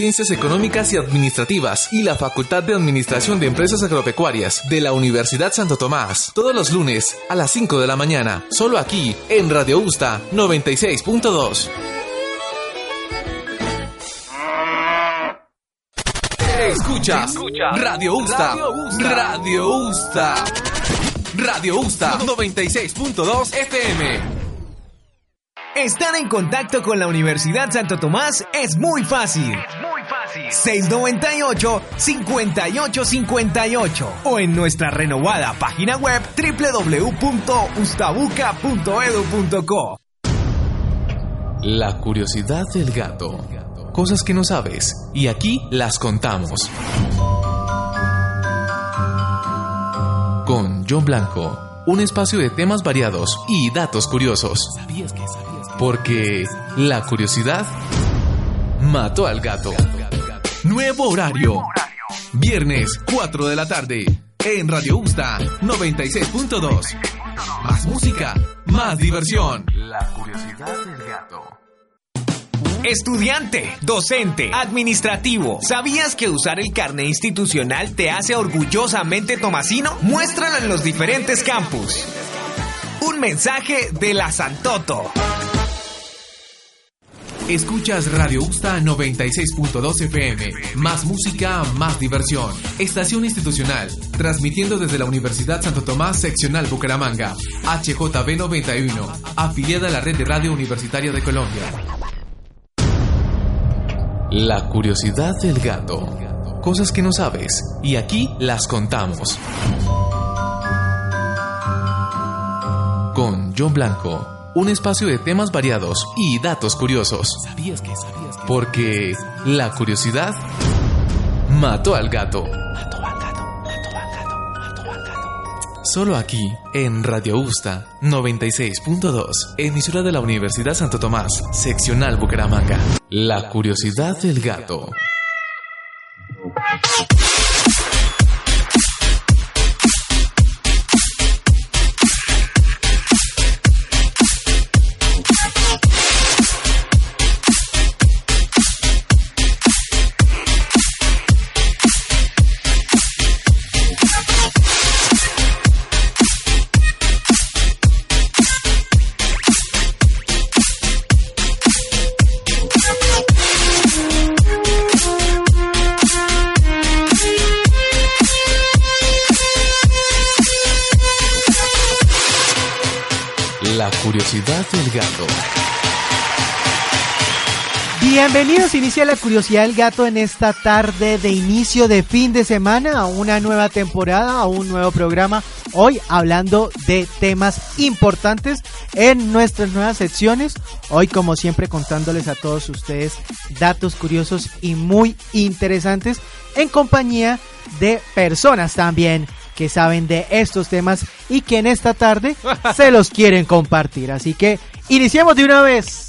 Ciencias Económicas y Administrativas y la Facultad de Administración de Empresas Agropecuarias de la Universidad Santo Tomás. Todos los lunes a las 5 de la mañana, solo aquí en Radio Usta 96.2. Escuchas Radio Usta. Radio Usta. Radio Usta 96.2 FM. Estar en contacto con la Universidad Santo Tomás es muy fácil. Es muy fácil. 698-5858 o en nuestra renovada página web www.ustabuca.edu.co. La curiosidad del gato. Cosas que no sabes y aquí las contamos. Con John Blanco, un espacio de temas variados y datos curiosos. Porque la curiosidad mató al gato. Nuevo horario. Viernes, 4 de la tarde. En Radio Usta 96.2. Más música, más diversión. La curiosidad del gato. Estudiante, docente, administrativo, ¿sabías que usar el carnet institucional te hace orgullosamente tomasino? Muéstralo en los diferentes campus. Un mensaje de la Santoto. Escuchas Radio Usta 96.2 FM. Más música, más diversión. Estación institucional. Transmitiendo desde la Universidad Santo Tomás, seccional Bucaramanga. HJB 91. Afiliada a la red de radio universitaria de Colombia. La curiosidad del gato. Cosas que no sabes y aquí las contamos. Con John Blanco, un espacio de temas variados y datos curiosos. Porque la curiosidad mató al gato. Solo aquí, en Radio Usta 96.2, emisora de la Universidad Santo Tomás, seccional Bucaramanga. La curiosidad del gato. Curiosidad del gato en esta tarde de inicio de fin de semana, a una nueva temporada, a un nuevo programa. Hoy hablando de temas importantes en nuestras nuevas secciones. Hoy como siempre contándoles a todos ustedes datos curiosos y muy interesantes en compañía de personas también que saben de estos temas y que en esta tarde se los quieren compartir. Así que iniciemos de una vez.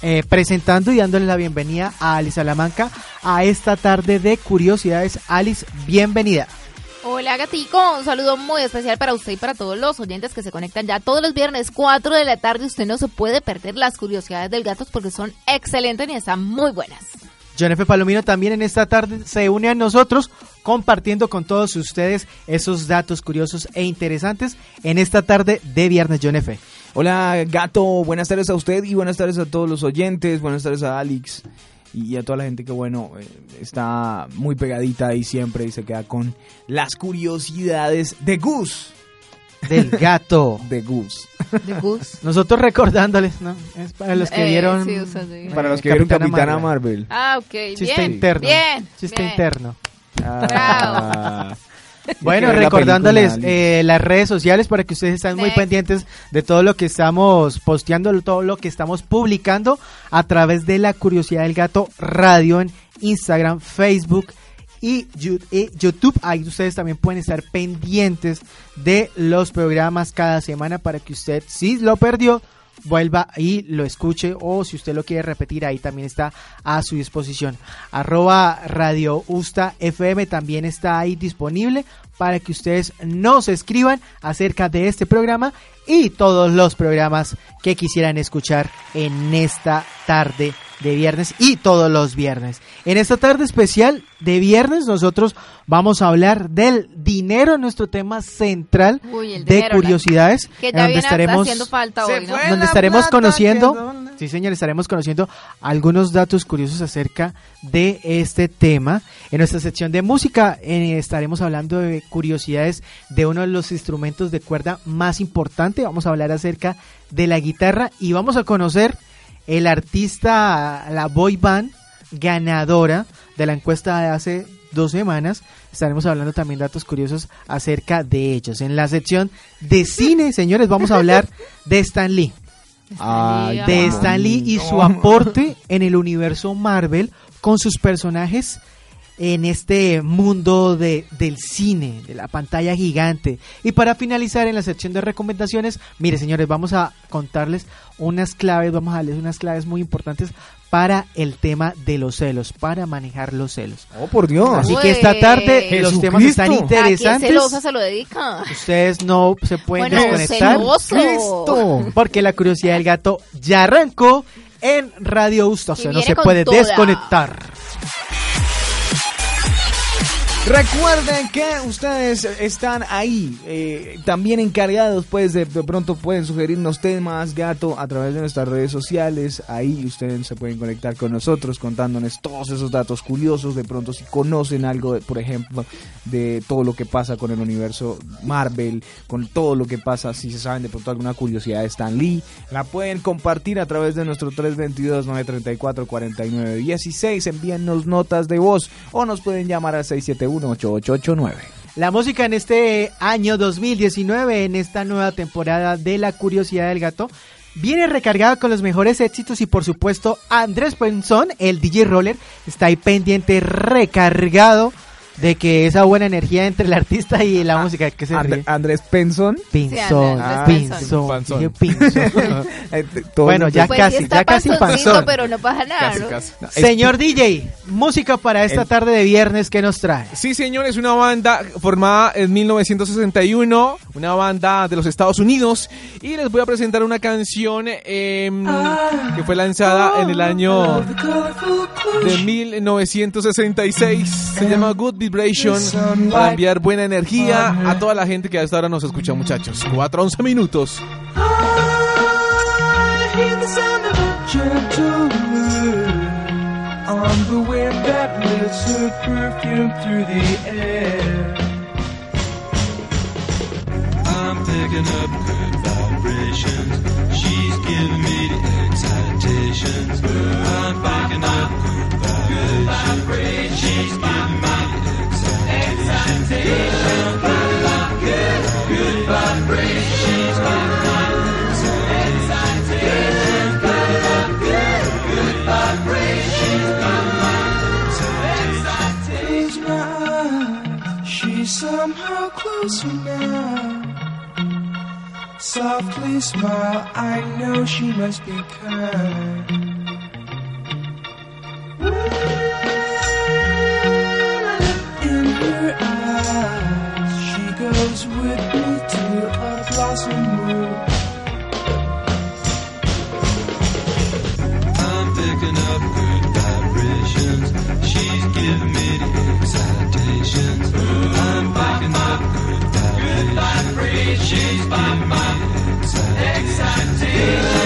Eh, presentando y dándole la bienvenida a Alice Salamanca a esta tarde de curiosidades. Alice, bienvenida. Hola gatico, un saludo muy especial para usted y para todos los oyentes que se conectan ya todos los viernes 4 de la tarde. Usted no se puede perder las curiosidades del gato porque son excelentes y están muy buenas. John F. Palomino también en esta tarde se une a nosotros compartiendo con todos ustedes esos datos curiosos e interesantes en esta tarde de viernes John F. Hola gato, buenas tardes a usted y buenas tardes a todos los oyentes, buenas tardes a Alex y a toda la gente que bueno eh, está muy pegadita ahí siempre y se queda con las curiosidades de Gus. Del gato. de Gus. De Gus. Nosotros recordándoles, ¿no? Es para los que Eh, vieron... sí, o sea, sí. Para los que Eh, vieron Capitana Capitana Marvel. Marvel. Ah, ok, Chiste bien. interno. Bien. Chiste bien. interno. Ah, Bueno, la recordándoles Alice. eh, las redes sociales para que ustedes estén muy pendientes de todo lo que estamos posteando, todo lo que estamos publicando a través de la Curiosidad del Gato Radio en Instagram, Facebook y y YouTube. Ahí ustedes también pueden estar pendientes de los programas cada semana para que usted, si lo perdió, vuelva y lo escuche o si usted lo quiere repetir ahí también está a su disposición. Arroba radio usta fm también está ahí disponible para que ustedes nos escriban acerca de este programa y todos los programas que quisieran escuchar en esta tarde de viernes y todos los viernes. En esta tarde especial de viernes nosotros vamos a hablar del dinero, nuestro tema central Uy, de dinero, curiosidades, Que ya donde viene estaremos haciendo falta hoy, ¿no? donde estaremos plata conociendo, sí señor, estaremos conociendo algunos datos curiosos acerca de este tema. En nuestra sección de música eh, estaremos hablando de curiosidades de uno de los instrumentos de cuerda más importante. Vamos a hablar acerca de la guitarra y vamos a conocer el artista, la boy band ganadora de la encuesta de hace dos semanas. Estaremos hablando también datos curiosos acerca de ellos. En la sección de cine, señores, vamos a hablar de Stan Lee Ay, de. Stan Lee y su aporte en el universo Marvel con sus personajes en este mundo de, del cine, de la pantalla gigante. Y para finalizar en la sección de recomendaciones, mire señores, vamos a contarles unas claves, vamos a darles unas claves muy importantes para el tema de los celos, para manejar los celos. Oh, por Dios. Así Uy. que esta tarde los temas están Jesucristo. ¿A quién interesantes. celosa se lo dedica? Ustedes no se pueden Bueno, desconectar. celoso. Porque la curiosidad del gato ya arrancó en Radio Usta. O sea, no se puede toda. desconectar. Recuerden que ustedes están ahí, eh, también encargados, pues de, pronto pueden sugerirnos temas, gato, a través de nuestras redes sociales. Ahí ustedes se pueden conectar con nosotros contándonos todos esos datos curiosos. De pronto, si conocen algo, de- por ejemplo, de todo lo que pasa con el universo Marvel, con todo lo que pasa, si se saben de pronto alguna curiosidad de Stan Lee, la pueden compartir a través de nuestro 322-934-4916. Envíennos notas de voz o nos pueden llamar al 671-8889. La música en este año 2019, en esta nueva temporada de La Curiosidad del Gato, viene recargada con los mejores éxitos y por supuesto Andrés Pensón, el DJ Roller, está ahí pendiente, recargado de que esa buena energía entre el artista y la música que se And- ríe. Andrés Penson. Pinzón, pinzón. Eh, Bueno, ya pues casi, ya casi panzón. pero no pasa nada, Casi, ¿no? casi. Señor DJ, música para esta El- tarde de viernes que nos trae. Sí, señor, es una banda formada en 1961, una banda de los Estados Unidos, y les voy a presentar una canción em, que fue lanzada en el año de 1966. Se llama Good Vibration, para enviar buena energía a toda la gente que hasta ahora nos escucha, muchachos. 4 11 minutos. on the wind that lifts her perfume through the air. I'm picking up good vibrations. She's giving me the excitations. I'm picking up good vibrations. She's giving me the excitations. I'm picking up good, good vibrations. She's giving me the excitations. Picking up good, good vibrations. Close my eyes, she's somehow closer now. Softly smile, I know she must be kind. In her eyes, she goes with me to a blossom room. I'm picking up good vibrations. She's giving me the excitations. I'm picking up good vibrations. She's giving me excitations.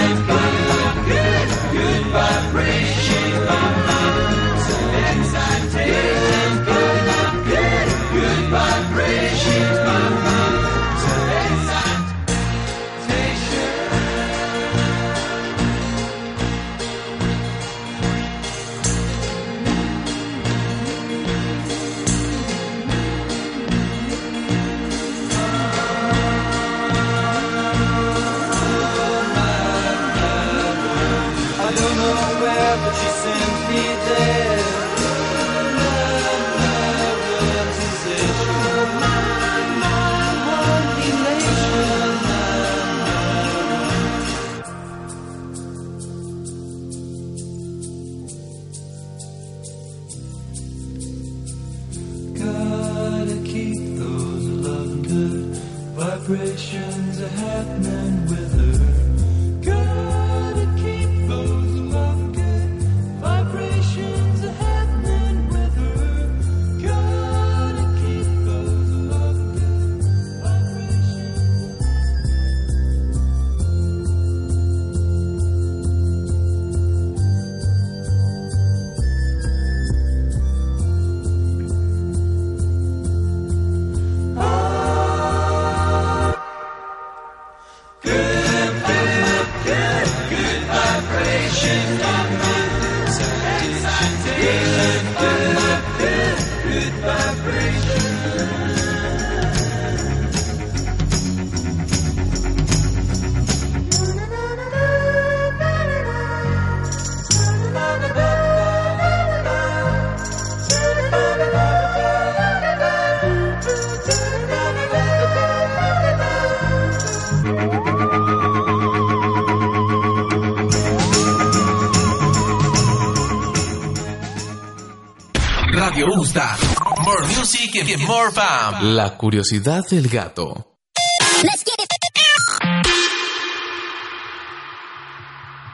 More music and more fun. La curiosidad del gato.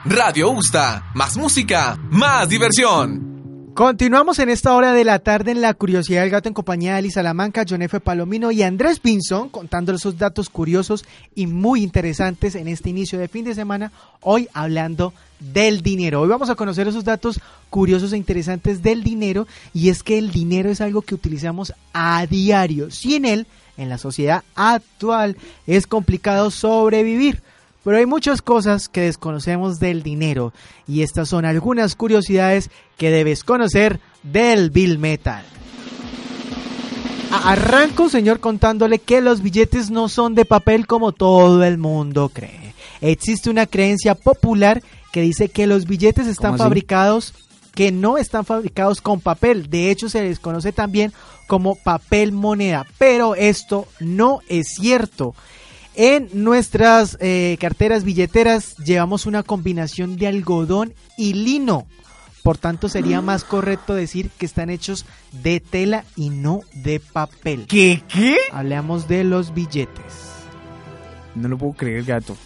Radio Usta. Más música, más diversión. Continuamos en esta hora de la tarde en La Curiosidad del Gato en compañía de Eli Salamanca, John F. Palomino y Andrés Pinzón, contando esos datos curiosos y muy interesantes en este inicio de fin de semana, hoy hablando del dinero. Hoy vamos a conocer esos datos curiosos e interesantes del dinero y es que el dinero es algo que utilizamos a diario. Sin él, en la sociedad actual, es complicado sobrevivir. Pero hay muchas cosas que desconocemos del dinero y estas son algunas curiosidades que debes conocer del Bill Metal. Arranco, señor, contándole que los billetes no son de papel como todo el mundo cree. Existe una creencia popular que dice que los billetes están fabricados que no están fabricados con papel. De hecho, se les conoce también como papel moneda. Pero esto no es cierto. En nuestras eh, carteras billeteras llevamos una combinación de algodón y lino. Por tanto, sería más correcto decir que están hechos de tela y no de papel. ¿Qué? ¿Qué? Hablamos de los billetes. No lo puedo creer, gato.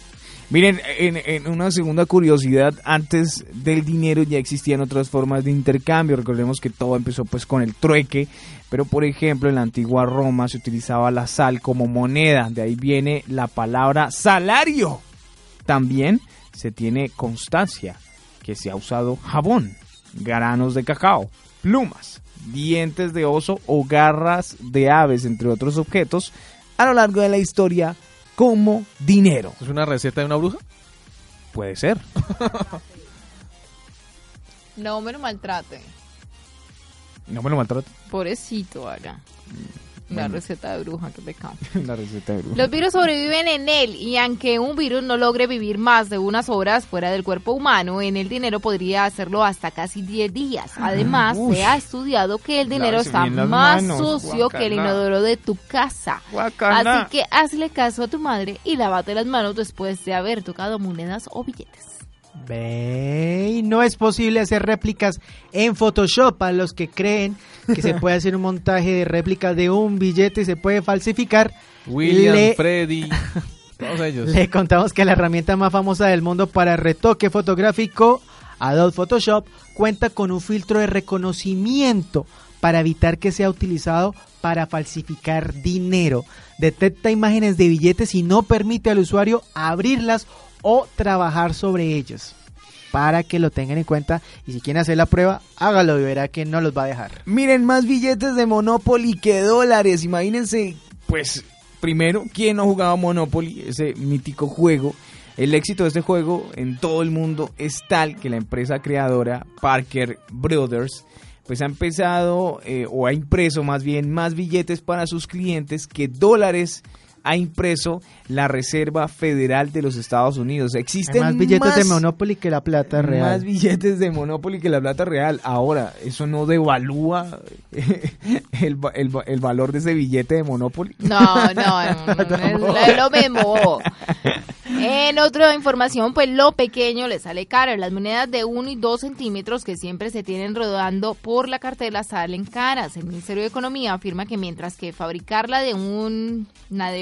Miren, en, en una segunda curiosidad, antes del dinero ya existían otras formas de intercambio. Recordemos que todo empezó pues con el trueque, pero por ejemplo en la antigua Roma se utilizaba la sal como moneda, de ahí viene la palabra salario. También se tiene constancia que se ha usado jabón, granos de cacao, plumas, dientes de oso o garras de aves, entre otros objetos, a lo largo de la historia como dinero. ¿Es una receta de una bruja? Puede ser. No me lo maltrate. No me lo maltrato. Pobrecito. La Bueno. receta de bruja, qué pecado. La receta de bruja. Los virus sobreviven en él y aunque un virus no logre vivir más de unas horas fuera del cuerpo humano, en el dinero podría hacerlo hasta casi 10 días. Además, Uy. se ha estudiado que el dinero está más manos, sucio que el inodoro de tu casa. Así que hazle caso a tu madre y lávate las manos después de haber tocado monedas o billetes. Ve, no es posible hacer réplicas en Photoshop a los que creen que se puede hacer un montaje de réplicas de un billete y se puede falsificar. William, Le- Freddy, todos ellos. Le contamos que la herramienta más famosa del mundo para retoque fotográfico, Adobe Photoshop, cuenta con un filtro de reconocimiento para evitar que sea utilizado para falsificar dinero. Detecta imágenes de billetes y no permite al usuario abrirlas o trabajar sobre ellos. Para que lo tengan en cuenta y si quieren hacer la prueba, hágalo y verá que no los va a dejar. Miren, más billetes de Monopoly que dólares. Imagínense, pues, primero, ¿quién no jugaba Monopoly? Ese mítico juego. El éxito de este juego en todo el mundo es tal que la empresa creadora Parker Brothers pues ha empezado eh, o ha impreso más bien más billetes para sus clientes que dólares ha impreso la Reserva Federal de los Estados Unidos. Hay Existen más billetes de más- Monopoly que la plata más real. billetes de Monopoly que la plata real. Ahora, eso no devalúa el, el va- el valor de ese billete de Monopoly. No, no, no, no, no es lo mismo. En otra información, pues lo pequeño le sale caro. Las monedas de 1 y 2 centímetros que siempre se tienen rodando por la cartera salen caras. El Ministerio de Economía afirma que mientras que fabricarla de un,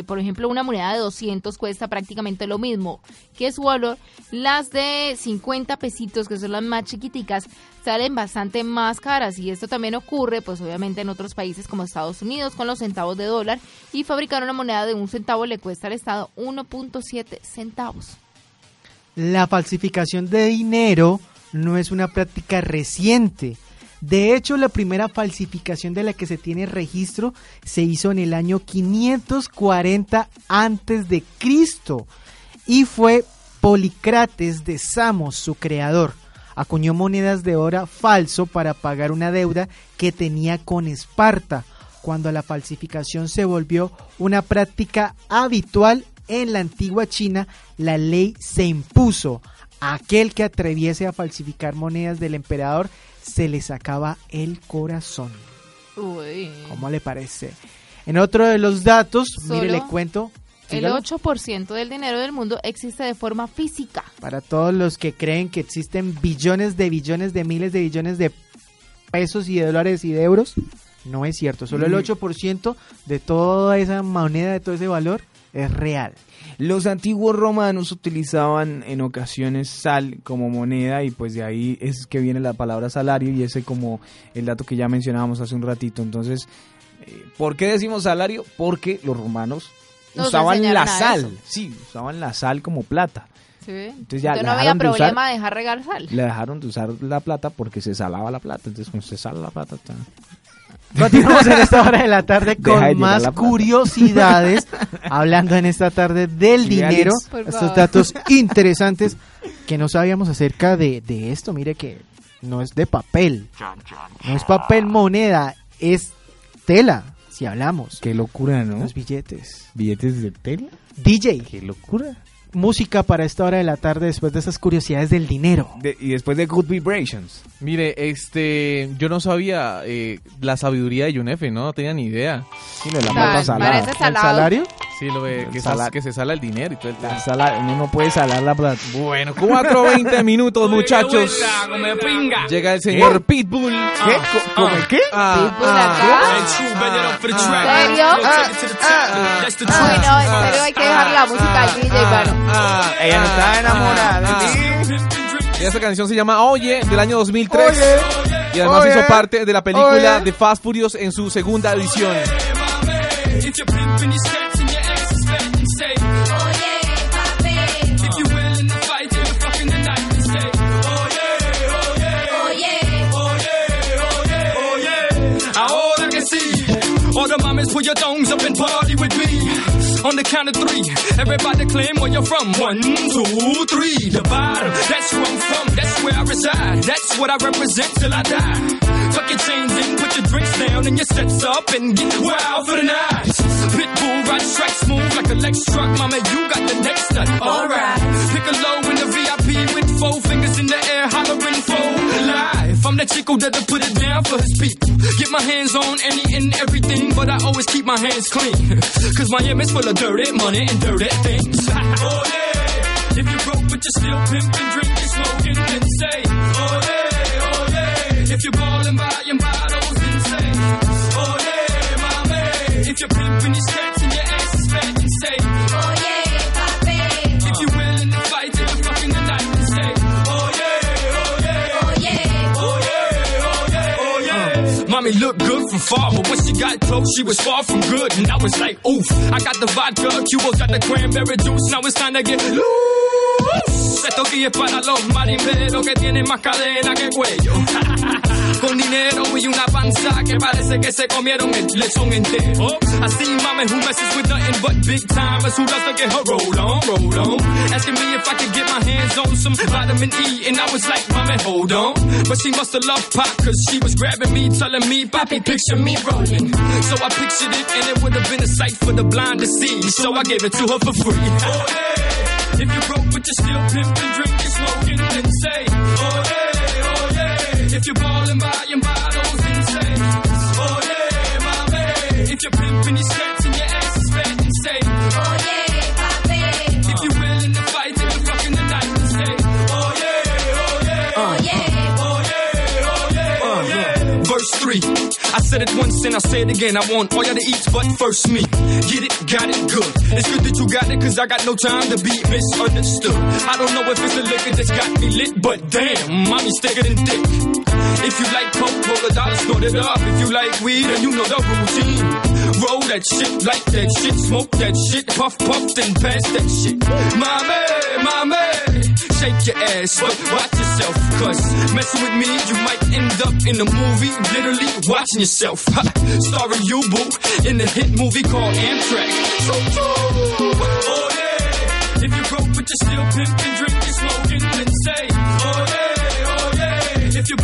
por ejemplo, una moneda de 200 cuesta prácticamente lo mismo que su valor, las de 50 pesitos, que son las más chiquiticas, salen bastante más caras y esto también ocurre pues obviamente en otros países como Estados Unidos con los centavos de dólar y fabricar una moneda de un centavo le cuesta al Estado 1.7 centavos. La falsificación de dinero no es una práctica reciente. De hecho, la primera falsificación de la que se tiene registro se hizo en el año 540 antes de Cristo y fue Policrates de Samos, su creador. Acuñó monedas de oro falso para pagar una deuda que tenía con Esparta, cuando la falsificación se volvió una práctica habitual en la antigua China, la ley se impuso. Aquel que atreviese a falsificar monedas del emperador se le sacaba el corazón. Uy. ¿Cómo le parece? En otro de los datos, mire, le cuento. El sígalo. 8% del dinero del mundo existe de forma física. Para todos los que creen que existen billones de billones de miles de billones de pesos y de dólares y de euros, no es cierto. Solo el Mm. 8% de toda esa moneda, de todo ese valor, es real. Los antiguos romanos utilizaban en ocasiones sal como moneda y pues de ahí es que viene la palabra salario y ese como el dato que ya mencionábamos hace un ratito. Entonces, eh, ¿por qué decimos salario? Porque los romanos Nos usaban la sal, eso. sí, usaban la sal como plata. ¿Sí? Entonces ya Entonces no había dejaron de usar. problema de dejar regar sal. Le dejaron de usar la plata porque se salaba la plata. Entonces, cuando se sala la plata, está- Continuamos en esta hora de la tarde de con más curiosidades, hablando en esta tarde del dinero, estos datos interesantes que no sabíamos acerca de, de esto. Mire que no es de papel, no es papel moneda, es tela, si hablamos. Qué locura, ¿no? Los billetes. Billetes de tela. DJ, Qué locura. Música para esta hora de la tarde después de esas curiosidades del dinero. De- y después de Good Vibrations. Mire, este, yo no sabía eh, la sabiduría de Yunefe, ¿no? No tenía ni idea. Sí, lo de la plata salada. ¿El salario? Sí, lo de que, sal- que se sala el dinero y todo el. La sala- uno no puede salar la plata. Bueno, 4.20 minutos, muchachos. Llega el señor Pitbull. ¿Qué? Co- ¿Cómo qué? Ah, Pitbull ah, acá. ¿En serio? Uy, no, en serio hay que dejar la música al DJ, mano. Ah, Ella no estaba enamorada de ah. ti. Y esta canción se llama Oye, del año 2003. Oye, y además oye, hizo parte de la película oye. de Fast Furious en su segunda edición. Ahora que sí, all the mamas put your thumbs up and party with me. On the count of three, everybody claim where you're from. One, two, three. The bottom, that's where I'm from. That's where I reside. That's what I represent till I die. Tuck your chains in, put your drinks down, and your sets up and get wild for the night. Pitbull ride strike smooth like a Lex truck. Mama, you got the next nut. Alright. Pick a low in the VIP with four fingers in the air, hollering for life. I'm that chico oh, that'll put it down for his people. Get my hands on any and everything, but I always keep my hands clean. Cause Miami's full of dirty money and dirty things. oh yeah. If you're broke but you're still pimping, drinking, smoking, then say, oh yeah, oh yeah. If you're ballin', buying bottles, then say, oh yeah, my man. If you're pimping, you're Mommy looked good from far, but when she got close, she was far from good, and I was like, oof. I got the vodka, Cuba's got the cranberry juice, now it's time to get loose. Esto aquí es para los marineros que tienen más cadena que cuello. Con dinero y una panza que parece que se comieron el lechón entero. I see mama who messes with nothing but big timers who to get her roll on, roll on. Asking me if I could get my hands on some vitamin E, and I was like, mama, hold on. But she must have loved pop, cause she was grabbing me, telling me, Papi, picture me rolling. So I pictured it, and it would have been a sight for the blind to see. So I gave it to her for free. Oh. If you're broke but you're still pimping, drinking, smoking, then say, oh oh yeah. If you're ballin' by your bottles and chains, Oh yeah, my man. If you're pimpin', you stay. I said it once and I say it again. I want all y'all to eat, but first me. Get it, got it, good. It's good that you got it, cause I got no time to be misunderstood. I don't know if it's the liquor that's got me lit, but damn, mommy's thicker than thick. If you like coke, roll a dollar, snort it up. If you like weed, then you know the routine. Roll that shit, like that shit, smoke that shit, puff, puff, then pass that shit. Mommy, mommy, shake your ass, but watch yourself, cause messing with me, you might end up in a movie, literally watching yourself. Ha, starring you, boo, in the hit movie called Amtrak. So, oh yeah, if you broke but you're still pimping, drinking, smoking, then say, oh yeah, oh yeah. If you're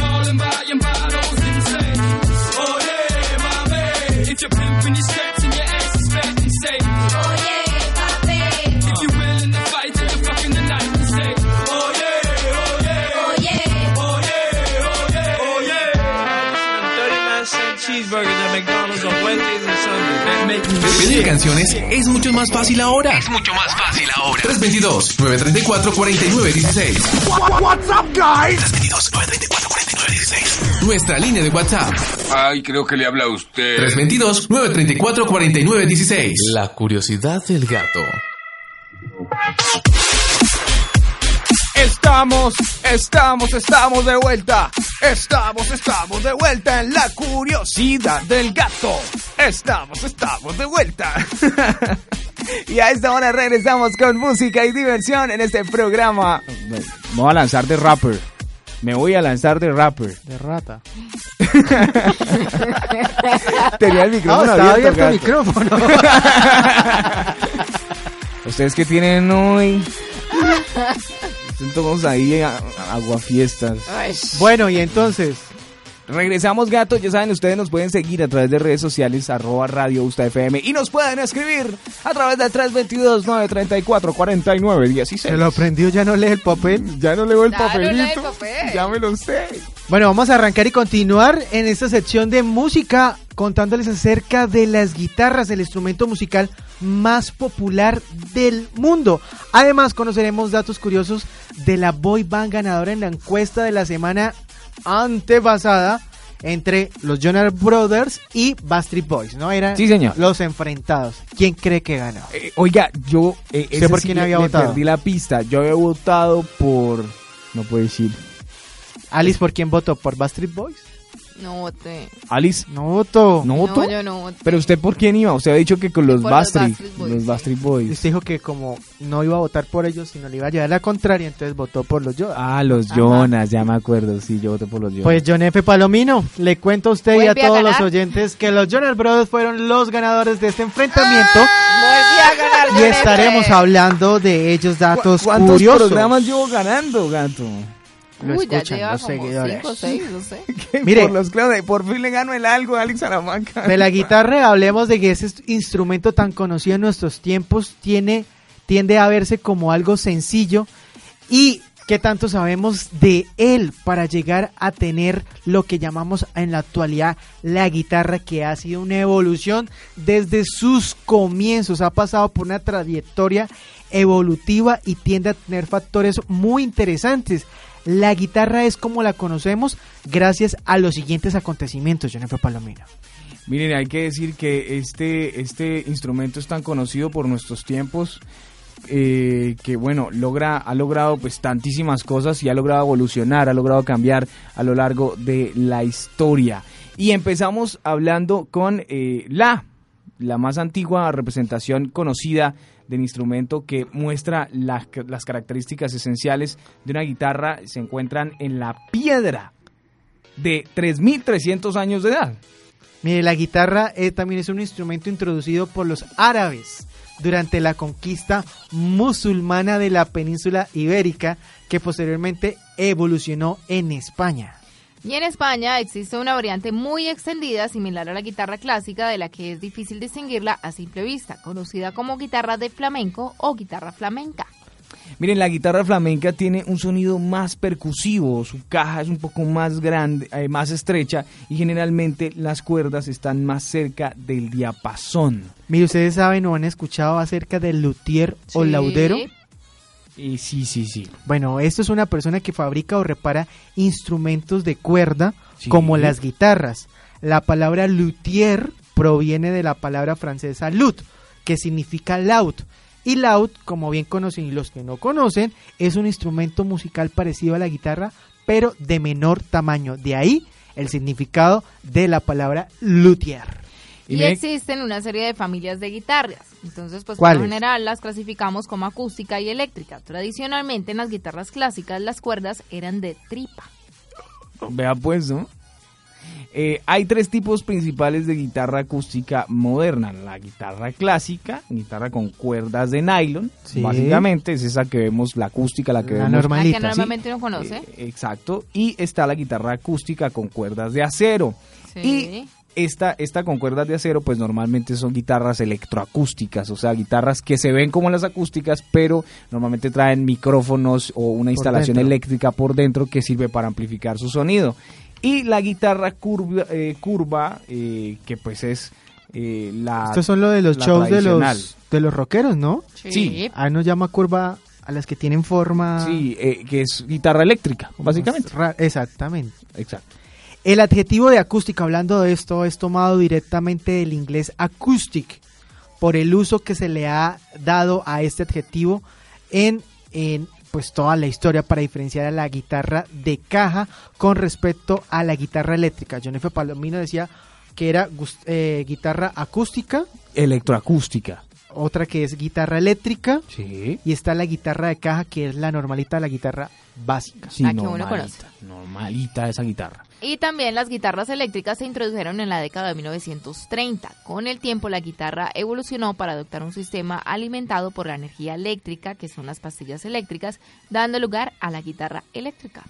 Pedir canciones es mucho más fácil ahora. Es mucho más fácil ahora. 322-934-4916. What's up, guys? 322-934-4916. nuestra línea de WhatsApp. Ay, creo que le habla a usted. 322-934-4916. La curiosidad del gato. Estamos, estamos, estamos de vuelta. Estamos, estamos de vuelta en la curiosidad del gato. Estamos, estamos de vuelta. y a esta hora regresamos con música y diversión en este programa. Me voy a lanzar de rapper. Me voy a lanzar de rapper. De rata. Tenía el No, micrófono estaba abierto. abierto el micrófono. Ustedes que tienen hoy. Todos ahí a- a- aguafiestas. bueno, y entonces, Regresamos, gatos. Ya saben, ustedes nos pueden seguir a través de redes sociales, arroba Radio Usta FM. Y nos pueden escribir a través de 322-934-4916. se lo aprendió, ya no lee el papel. Ya no leo el Ya no lee el papelito. papel. Ya me lo sé. Bueno, vamos a arrancar y continuar en esta sección de música contándoles acerca de las guitarras, el instrumento musical más popular del mundo. Además, conoceremos datos curiosos de la boy band ganadora en la encuesta de la semana antepasada entre los Jonas Brothers y Backstreet Boys, ¿no? Eran Sí, señor. los enfrentados. ¿Quién cree que ganó? Eh, oiga, yo. Eh, ¿Usted ese por sí quién había le votado? Perdí la pista. Yo había votado por. No puedo decir. Alice, ¿por quién votó? ¿Por Backstreet Boys? No voté. Alice. No votó. ¿No votó? No, yo no voté. Pero usted por quién iba? Usted ha dicho que con los por los Backstreet. Boys, Los sí. Backstreet Boys. Usted dijo que como no iba a votar por ellos, sino le iba a llevar la contraria, entonces votó por los Jonas. Ah, los Ajá. Jonas, ya me acuerdo. Sí, yo voté por los Jonas. Pues John F. Palomino, le cuento a usted y a todos los oyentes que los Jonas Brothers fueron los ganadores de este enfrentamiento Volví a ganar. y estaremos hablando de ellos datos ¿Cu- ¿Cuántos curiosos. programas llevo ganando, gato? Lo Uy, ya escuchan lleva los como seguidores. cinco o seis, no sé. Mire. por los clavos, por fin le gano el algo a Alex Salamanca. De la guitarra hablemos de que ese instrumento tan conocido en nuestros tiempos tiene tiende a verse como algo sencillo y qué tanto sabemos de él para llegar a tener lo que llamamos en la actualidad la guitarra que ha sido una evolución desde sus comienzos, ha pasado por una trayectoria evolutiva y tiende a tener factores muy interesantes. La guitarra es como la conocemos gracias a los siguientes acontecimientos, Jennifer Palomino. Miren, hay que decir que este, este instrumento es tan conocido por nuestros tiempos eh, que, bueno, logra, ha logrado pues tantísimas cosas y ha logrado evolucionar, ha logrado cambiar a lo largo de la historia. Y empezamos hablando con eh, la, la más antigua representación conocida del instrumento que muestra las, características esenciales de una guitarra. Se encuentran en la piedra de 3.300 años de edad. Mire, la guitarra eh, también es un instrumento introducido por los árabes durante la conquista musulmana de la península ibérica que posteriormente evolucionó en España. Y en España existe una variante muy extendida similar a la guitarra clásica de la que es difícil distinguirla a simple vista, conocida como guitarra de flamenco o guitarra flamenca. Miren, la guitarra flamenca tiene un sonido más percusivo, su caja es un poco más grande, eh, más estrecha y generalmente las cuerdas están más cerca del diapasón. Mire, ustedes saben o han escuchado acerca del luthier o Sí. laudero. Y sí, sí, sí. Bueno, esto es una persona que fabrica o repara instrumentos de cuerda Sí. como las guitarras. La palabra luthier proviene de la palabra francesa lut, que significa laud. Y laud, como bien conocen y los que no conocen, es un instrumento musical parecido a la guitarra, pero de menor tamaño. De ahí el significado de la palabra luthier. Y existen una serie de familias de guitarras. Entonces, pues por lo general las clasificamos como acústica y eléctrica. Tradicionalmente en las guitarras clásicas las cuerdas eran de tripa. Vea pues, ¿no? Eh, hay tres tipos principales de guitarra acústica moderna. La guitarra clásica, guitarra con cuerdas de nylon, Sí. básicamente es esa que vemos, la acústica, la que La vemos normal. La que Malita, normalmente uno conoce. Eh, exacto. Y está la guitarra acústica con cuerdas de acero. Sí. Y esta, esta con cuerdas de acero, pues normalmente son guitarras electroacústicas, o sea, guitarras que se ven como las acústicas, pero normalmente traen micrófonos o una instalación dentro. eléctrica por dentro que sirve para amplificar su sonido. Y la guitarra curva, eh, curva eh, que pues es eh, la... Estos son lo de los shows de los, de los rockeros, ¿no? Sí. Ahí nos llama curva a las que tienen forma. Sí, eh, que es guitarra eléctrica, básicamente. Exactamente. Exacto. El adjetivo de acústica, hablando de esto, es tomado directamente del inglés acoustic, por el uso que se le ha dado a este adjetivo en, en pues toda la historia para diferenciar a la guitarra de caja con respecto a la guitarra eléctrica. John F. Palomino decía que era gus- eh, guitarra acústica, Electroacústica. otra que es guitarra eléctrica Sí. y está la guitarra de caja que es la normalita, la guitarra básica. Sí, La que uno normalita. Normalita esa guitarra. Y también las guitarras eléctricas se introdujeron en la década de 1930. Con el tiempo la guitarra evolucionó para adoptar un sistema alimentado por la energía eléctrica, que son las pastillas eléctricas, dando lugar a la guitarra eléctrica.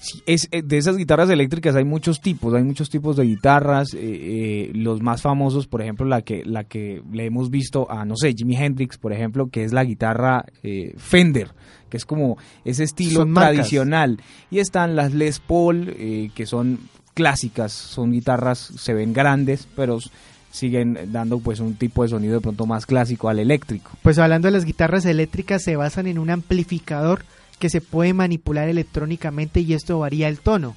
Sí, es, eh, de esas guitarras eléctricas hay muchos tipos, hay muchos tipos de guitarras. eh, eh, los más famosos, por ejemplo, la que, la que le hemos visto a, no sé, Jimi Hendrix, por ejemplo, que es la guitarra eh, Fender, que es como ese estilo Son marcas. tradicional. Y están las Les Paul, eh, que son clásicas, son guitarras, se ven grandes, pero siguen dando pues un tipo de sonido de pronto más clásico al eléctrico. Pues hablando de las guitarras eléctricas, se basan en un amplificador que se puede manipular electrónicamente y esto varía el tono.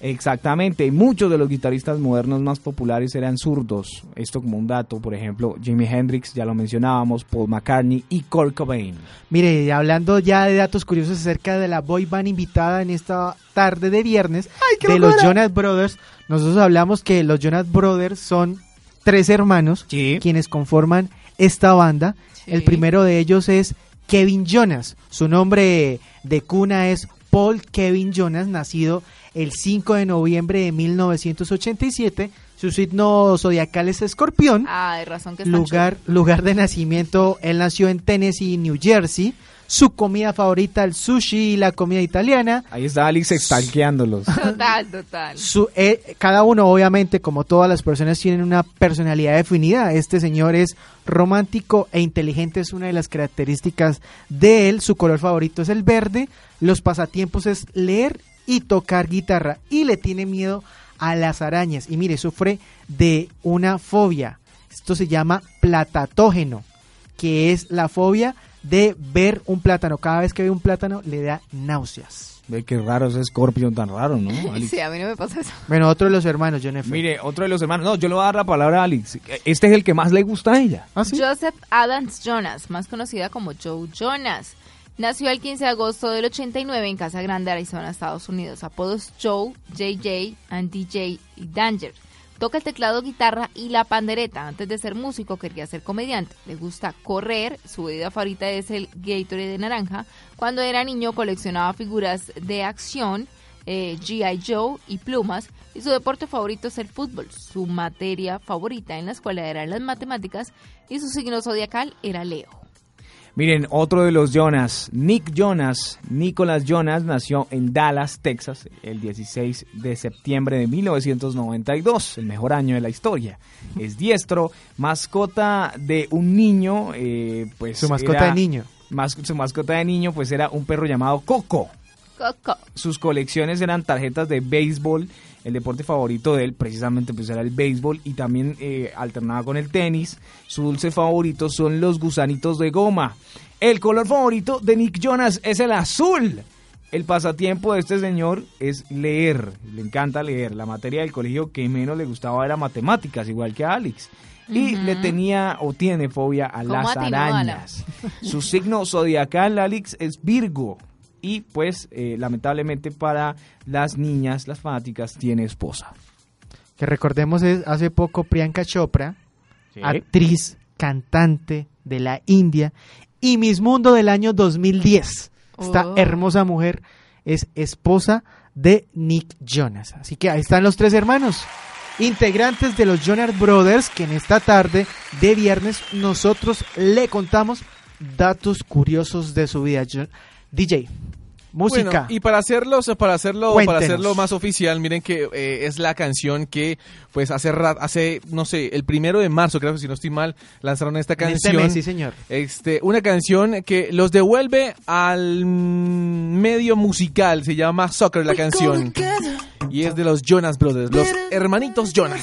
Exactamente, y muchos de los guitarristas modernos más populares eran zurdos. Esto como un dato, por ejemplo, Jimi Hendrix, ya lo mencionábamos, Paul McCartney y Kurt Cobain. Mire, hablando ya de datos curiosos acerca de la boy band invitada en esta tarde de viernes de los Jonas Brothers, nosotros hablamos que los Jonas Brothers son tres hermanos Sí. quienes conforman esta banda. El primero de ellos es Kevin Jonas. Su nombre de cuna es Paul Kevin Jonas, nacido el 5 de noviembre de 1987. Su signo zodiacal es escorpión. Ah, de razón que están Lugar, lugar de nacimiento, él nació en Tennessee, New Jersey. Su comida favorita, el sushi y la comida italiana. Ahí está Alex estanqueándolos. Total, total. Su, eh, cada uno, obviamente, como todas las personas, tienen una personalidad definida. Este señor es romántico e inteligente, es una de las características de él. Su color favorito es el verde. Los pasatiempos es leer y tocar guitarra. Y le tiene miedo a las arañas. Y mire, sufre de una fobia. Esto se llama platatógeno, que es la fobia de ver un plátano. Cada vez que ve un plátano le da náuseas. Ve qué raro ese Scorpion tan raro, ¿no? Alex? Sí, a mí no me pasa eso. Bueno, otro de los hermanos, John F. Mire, otro de los hermanos. No, yo le voy a dar la palabra a Alex. Este es el que más le gusta a ella. ¿Ah, sí? Joseph Adams Jonas, más conocida como Joe Jonas. Nació el 15 de agosto del 89 en Casa Grande, Arizona, Estados Unidos. Apodos Joe, JJ, and DJ y Danger. Toca el teclado, guitarra y la pandereta. Antes de ser músico quería ser comediante. Le gusta correr. Su bebida favorita es el Gatorade de naranja. Cuando era niño coleccionaba figuras de acción, eh, G.I. Joe y plumas. Y su deporte favorito es el fútbol. Su materia favorita en la escuela eran las matemáticas. Y su signo zodiacal era Leo. Miren, otro de los Jonas, Nick Jonas, Nicholas Jonas, nació en Dallas, Texas, el 16 de septiembre de 1992, el mejor año de la historia. Es diestro, mascota de un niño, eh, pues Su mascota era- de niño. mas- su mascota de niño, pues era un perro llamado Coco. Coco. Sus colecciones eran tarjetas de béisbol. El deporte favorito de él precisamente pues era el béisbol y también eh, alternaba con el tenis. Su dulce favorito son los gusanitos de goma. El color favorito de Nick Jonas es el azul. El pasatiempo de este señor es leer. Le encanta leer. La materia del colegio que menos le gustaba era matemáticas, igual que a Alex. Y le tenía o tiene fobia a ¿Cómo las arañas. Su signo zodiacal, Alex, es Virgo. Y pues, eh, lamentablemente para las niñas, las fanáticas, tiene esposa. Que recordemos es hace poco Priyanka Chopra, actriz, cantante de la India y Miss Mundo del año 2010. Esta Oh. hermosa mujer es esposa de Nick Jonas. Así que ahí están los tres hermanos, integrantes de los Jonas Brothers, que en esta tarde de viernes nosotros le contamos datos curiosos de su vida. DJ, música. Bueno, y para hacerlo, para hacerlo, Cuéntenos. para hacerlo más oficial, miren que eh, es la canción que, pues, hace hace, no sé, el primero de marzo, creo que si no estoy mal, lanzaron esta este canción. mes, sí, señor. Este, una canción que los devuelve al mm, medio musical, se llama Soccer la canción. Y es de los Jonas Brothers, los hermanitos Jonas.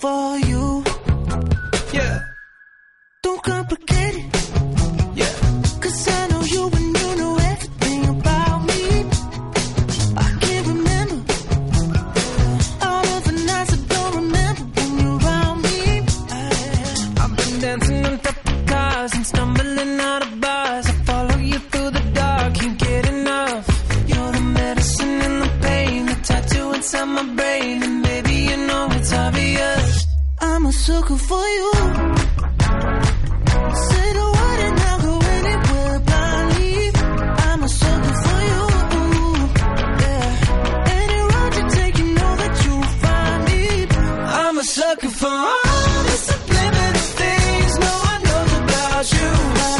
for you. A sucker for you. Say the word and I'll go anywhere blindly. I'm a sucker for you. Yeah. Any road you take, you know that you'll find me. I'm a sucker for all the subliminal things no one knows about you.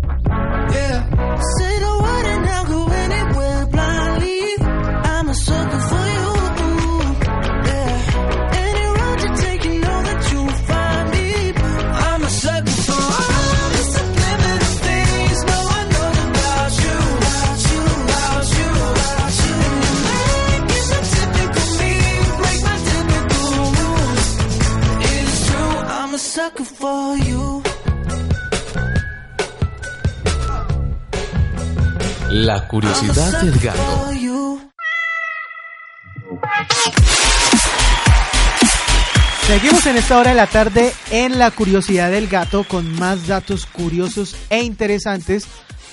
La curiosidad del gato. Seguimos en esta hora de la tarde en la curiosidad del gato con más datos curiosos e interesantes.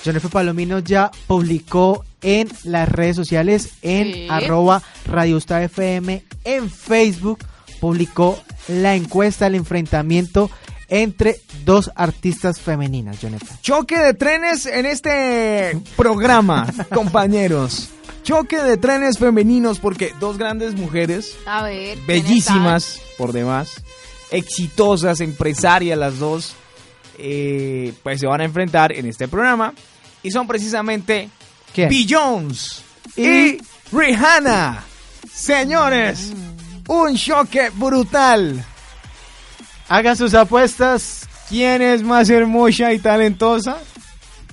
John F. Palomino ya publicó en las redes sociales en Sí. arroba Radio Usta FM en Facebook publicó la encuesta del enfrentamiento entre dos artistas femeninas, F. Choque de trenes en este programa, compañeros. Choque de trenes femeninos porque dos grandes mujeres, A ver. ¿quiénes bellísimas por demás, exitosas, empresarias las dos, eh, pues se van a enfrentar en este programa. Y son precisamente ¿Quién? Beyoncé y Rihanna. Señores, un choque brutal. Hagan sus apuestas. ¿Quién es más hermosa y talentosa?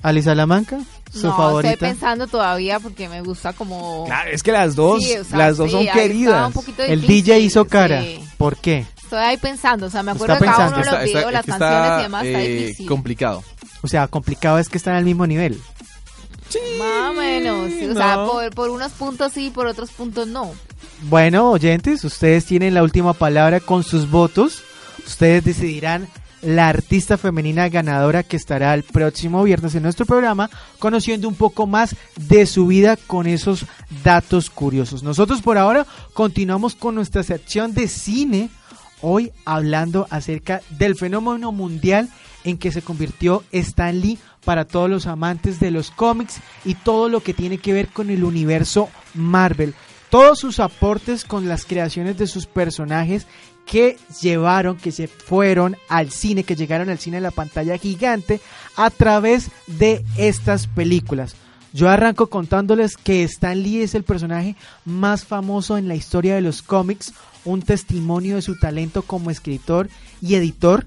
Ali Salamanca, su no, favorita. estoy pensando todavía porque me gusta como... Claro, es que las dos, Sí, o sea, las dos sí, son está queridas. un poquito El DJ hizo cara. sí. ¿Por qué? Estoy ahí pensando, o sea, me acuerdo Está de cada uno de los videos, las canciones y demás, está eh, difícil. complicado. O sea, complicado es que están al mismo nivel. Más o menos, sí, o sea, por, por unos puntos sí, por otros puntos no. Bueno, oyentes, ustedes tienen la última palabra con sus votos. Ustedes decidirán la artista femenina ganadora que estará el próximo viernes en nuestro programa, conociendo un poco más de su vida con esos datos curiosos. Nosotros por ahora continuamos con nuestra sección de cine, hoy hablando acerca del fenómeno mundial en que se convirtió Stan Lee para todos los amantes de los cómics y todo lo que tiene que ver con el universo Marvel. Todos sus aportes con las creaciones de sus personajes que llevaron, que se fueron al cine, que llegaron al cine a la pantalla gigante a través de estas películas. Yo arranco contándoles que Stan Lee es el personaje más famoso en la historia de los cómics, un testimonio de su talento como escritor y editor.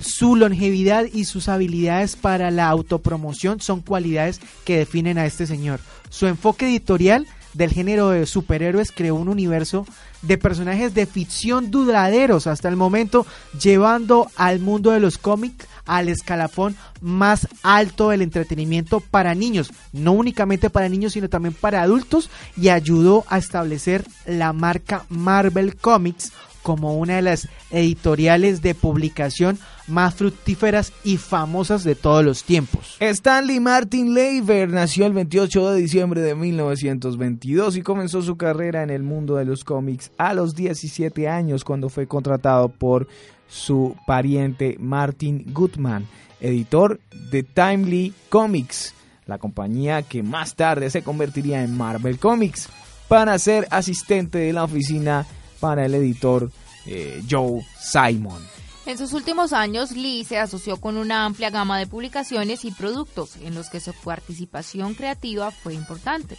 Su longevidad y sus habilidades para la autopromoción son cualidades que definen a este señor. Su enfoque editorial del género de superhéroes creó un universo de personajes de ficción duraderos hasta el momento, llevando al mundo de los cómics al escalafón más alto del entretenimiento para niños, no únicamente para niños, sino también para adultos, y ayudó a establecer la marca Marvel Comics como una de las editoriales de publicación más fructíferas y famosas de todos los tiempos. Stanley Martin Leiber nació el 28 de diciembre de 1922 y comenzó su carrera en el mundo de los cómics a los 17 años cuando fue contratado por su pariente Martin Goodman, editor de Timely Comics, la compañía que más tarde se convertiría en Marvel Comics, para ser asistente de la oficina para el editor eh, Joe Simon. En sus últimos años, Lee se asoció con una amplia gama de publicaciones y productos en los que su participación creativa fue importante.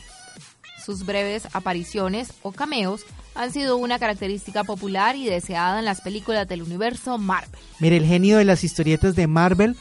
Sus breves apariciones o cameos han sido una característica popular y deseada en las películas del universo Marvel. Mire, el genio de las historietas de Marvel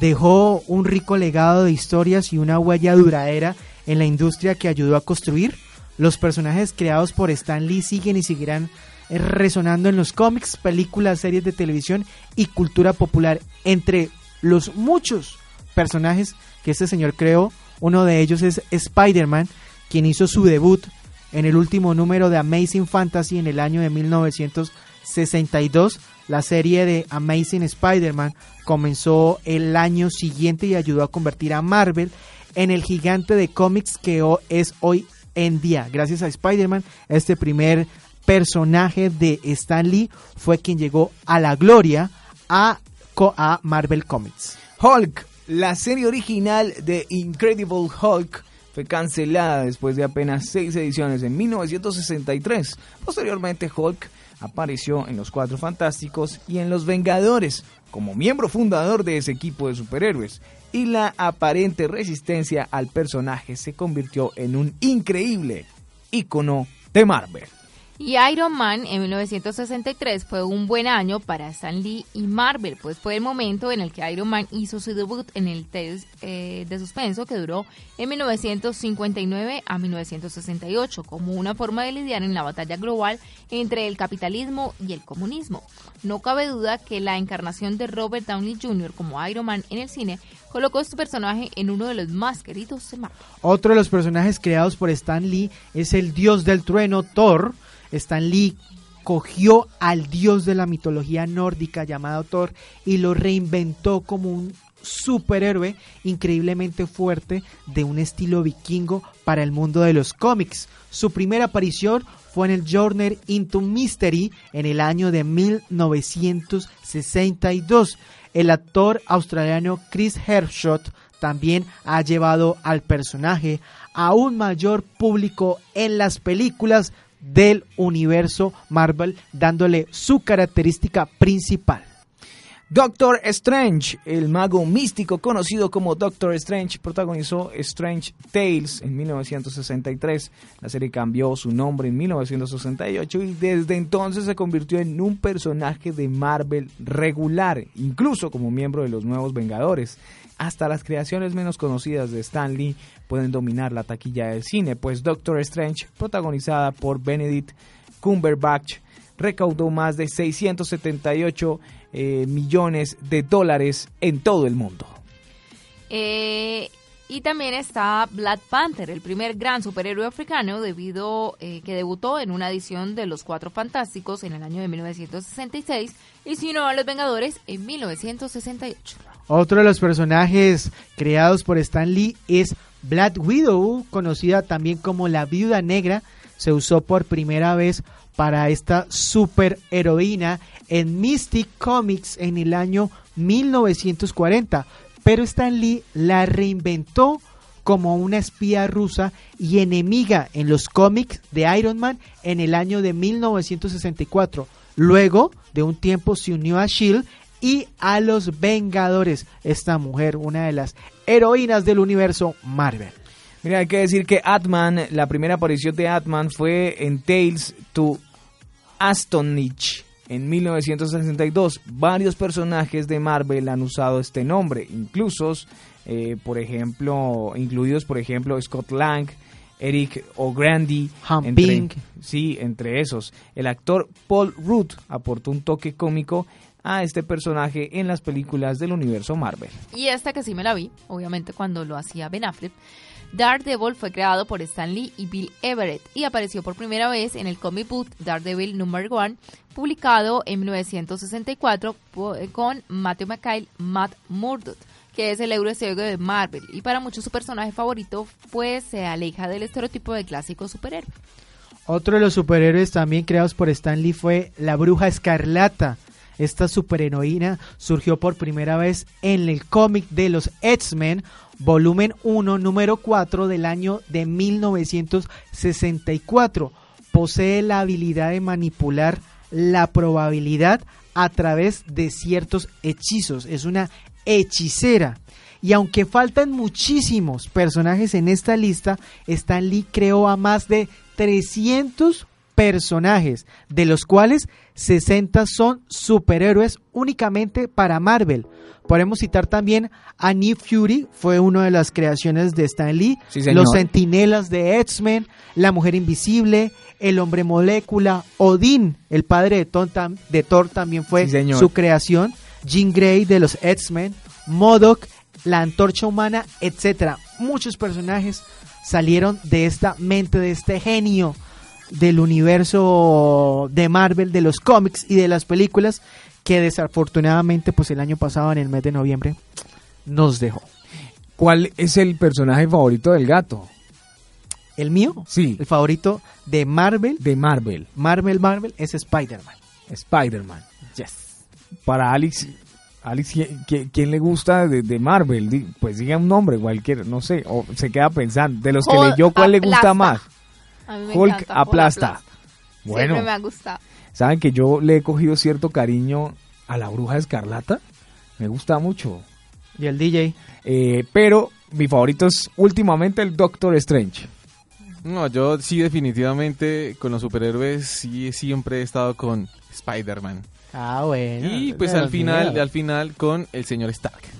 dejó un rico legado de historias y una huella duradera en la industria que ayudó a construir. Los personajes creados por Stan Lee siguen y seguirán eh, resonando en los cómics, películas, series de televisión y cultura popular. Entre los muchos personajes que este señor creó, uno de ellos es Spider-Man, quien hizo su debut en el último número de Amazing Fantasy en el año de 1962. La serie de Amazing Spider-Man comenzó el año siguiente y ayudó a convertir a Marvel en el gigante de cómics que es hoy en día. Gracias a Spider-Man, este primer personaje de Stan Lee fue quien llegó a la gloria a, a Marvel Comics. Hulk, la serie original de Incredible Hulk, fue cancelada después de apenas seis ediciones en 1963. Posteriormente, Hulk apareció en Los Cuatro Fantásticos y en Los Vengadores como miembro fundador de ese equipo de superhéroes. Y la aparente resistencia al personaje se convirtió en un increíble ícono de Marvel. Y Iron Man en 1963 fue un buen año para Stan Lee y Marvel, pues fue el momento en el que Iron Man hizo su debut en el test eh, de suspenso que duró en 1959 a 1968 como una forma de lidiar en la batalla global entre el capitalismo y el comunismo. No cabe duda que la encarnación de Robert Downey Jr. como Iron Man en el cine colocó a este personaje en uno de los más queridos de Marvel. Otro de los personajes creados por Stan Lee es el dios del trueno Thor. Stan Lee cogió al dios de la mitología nórdica llamado Thor y lo reinventó como un superhéroe increíblemente fuerte de un estilo vikingo para el mundo de los cómics. Su primera aparición fue en el Journey into Mystery en el año de 1962. El actor australiano Chris Hershot también ha llevado al personaje a un mayor público en las películas del universo Marvel, dándole su característica principal. Doctor Strange, el mago místico conocido como Doctor Strange, protagonizó Strange Tales en 1963. La serie cambió su nombre en 1968 y desde entonces se convirtió en un personaje de Marvel regular, incluso como miembro de los Nuevos Vengadores. Hasta las creaciones menos conocidas de Stan Lee pueden dominar la taquilla del cine, pues Doctor Strange, protagonizada por Benedict Cumberbatch, recaudó más de 678 eh, millones de dólares en todo el mundo. Eh, y también está Black Panther, el primer gran superhéroe africano debido eh, que debutó en una edición de Los Cuatro Fantásticos en el año de 1966 y se unió a Los Vengadores en 1968. Otro de los personajes creados por Stan Lee es Black Widow, conocida también como la Viuda Negra. Se usó por primera vez para esta superheroína en Mystic Comics en el año 1940, pero Stan Lee la reinventó como una espía rusa y enemiga en los cómics de Iron Man en el año de 1964. Luego de un tiempo se unió a Shield y a los Vengadores. Esta mujer, una de las heroínas del universo Marvel. Mira, hay que decir que Atman, la primera aparición de Atman fue en Tales to Astonich en 1962. Varios personajes de Marvel han usado este nombre, incluso, eh, por ejemplo, incluidos, por ejemplo, Scott Lang, Eric O'Grady, Han entre- Ping. sí, entre esos. El actor Paul Rudd aportó un toque cómico a este personaje en las películas del universo Marvel. Y esta que sí me la vi, obviamente cuando lo hacía Ben Affleck. Daredevil fue creado por Stan Lee y Bill Everett y apareció por primera vez en el comic book Daredevil Number One, publicado en 1964 po- eh, con Matthew McKay, Matt Murdock, que es el euroestego de Marvel. Y para muchos su personaje favorito, pues se aleja del estereotipo de clásico superhéroe. Otro de los superhéroes también creados por Stan Lee fue la Bruja Escarlata. Esta superheroína surgió por primera vez en el cómic de los X-Men, volumen 1, número 4 del año de 1964. Posee la habilidad de manipular la probabilidad a través de ciertos hechizos. Es una hechicera. Y aunque faltan muchísimos personajes en esta lista, Stan Lee creó a más de 300 personajes, de los cuales 60 son superhéroes únicamente para Marvel. Podemos citar también a Nick Fury, fue una de las creaciones de Stan Lee, Sí, los Centinelas de X-Men, la Mujer Invisible, el Hombre Molécula, Odín, el padre de Thor, tam- de Thor también fue Sí, su creación, Jean Grey de los X-Men, Modoc, la Antorcha Humana, etcétera. Muchos personajes salieron de esta mente, de este genio del universo de Marvel, de los cómics y de las películas, que desafortunadamente, pues el año pasado, en el mes de noviembre, nos dejó. ¿Cuál es el personaje favorito del gato? El mío, Sí, el favorito de Marvel, de Marvel, Marvel, Marvel, es Spider-Man. Spider-Man. Yes. Para Alex, Alex, ¿qui- qui- ¿quién le gusta de, de Marvel? Pues diga un nombre, cualquier, no sé, o se queda pensando. De los que leyó, ¿cuál le gusta más? A mí me Hulk encanta, aplasta. Bueno, Siempre me ha gustado. ¿saben que yo le he cogido cierto cariño a la bruja escarlata? Me gusta mucho. Y el DJ. Eh, pero mi favorito es últimamente el Doctor Strange. No, yo sí definitivamente con los superhéroes sí siempre he estado con Spider-Man. Ah, bueno. Y pues al final, al final con el señor Stark.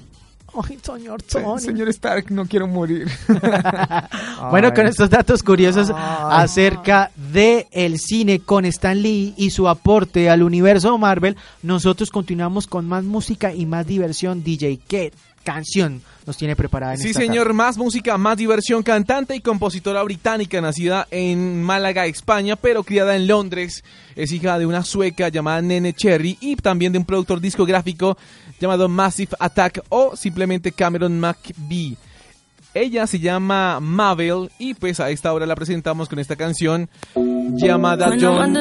Ay, señor Se- Tony. Señor Stark, no quiero morir. Bueno, con estos datos curiosos acerca de el cine con Stan Lee y su aporte al universo Marvel, nosotros continuamos con más música y más diversión. DJ, ¿qué canción nos tiene preparada en Sí, esta señor, tarde? más música, más diversión, cantante y compositora británica, nacida en Málaga, España, pero criada en Londres. Es hija de una sueca llamada Nene Cherry y también de un productor discográfico llamado Massive Attack o simplemente Cameron McBee. Ella se llama Mabel y pues a esta hora la presentamos con esta canción llamada John.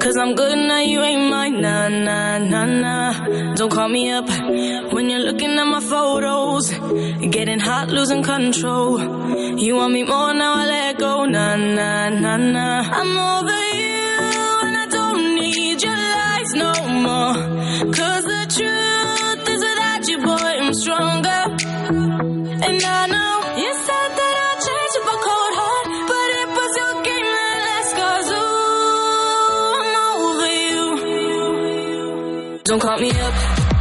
Cause I'm good now, you ain't mine. Nah, nah, nah, nah. Don't call me up when you're looking at my photos. Getting hot, losing control. You want me more now, I let go. Nah, nah, nah, nah. I'm over you and I don't need your lies no more. Cause the truth And I know you said that I'd change up a cold heart, but it was your game that last cause ooh, I'm over you. Don't call me up,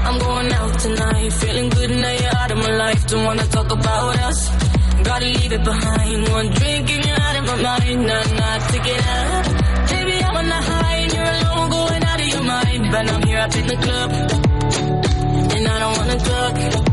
I'm going out tonight. Feeling good now you're out of my life. Don't wanna talk about us. Gotta leave it behind. One drink and you're out of my mind. Nah, nah, take it out. Baby, I'm on the high and you're alone, going out of your mind. But I'm here up in the club, and I don't wanna talk.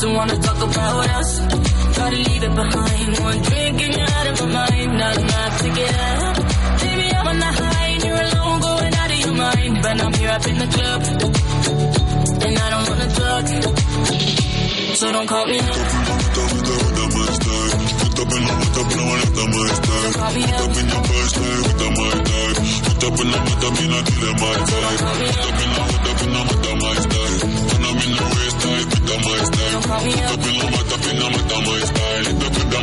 Don't wanna talk about us. Gotta leave it behind. One drink and you're out of my mind. Not enough to get out. Baby, I'm on the high and you're alone, going out of your mind. But I'm here up in the club, and I don't wanna talk. So don't call me up. my style. Put up in the, up in the, put up my style. Up in your first style, put up my style. Put up in the, put up in the, my style. Put up in the, put up in the, put up my style. Turn up in the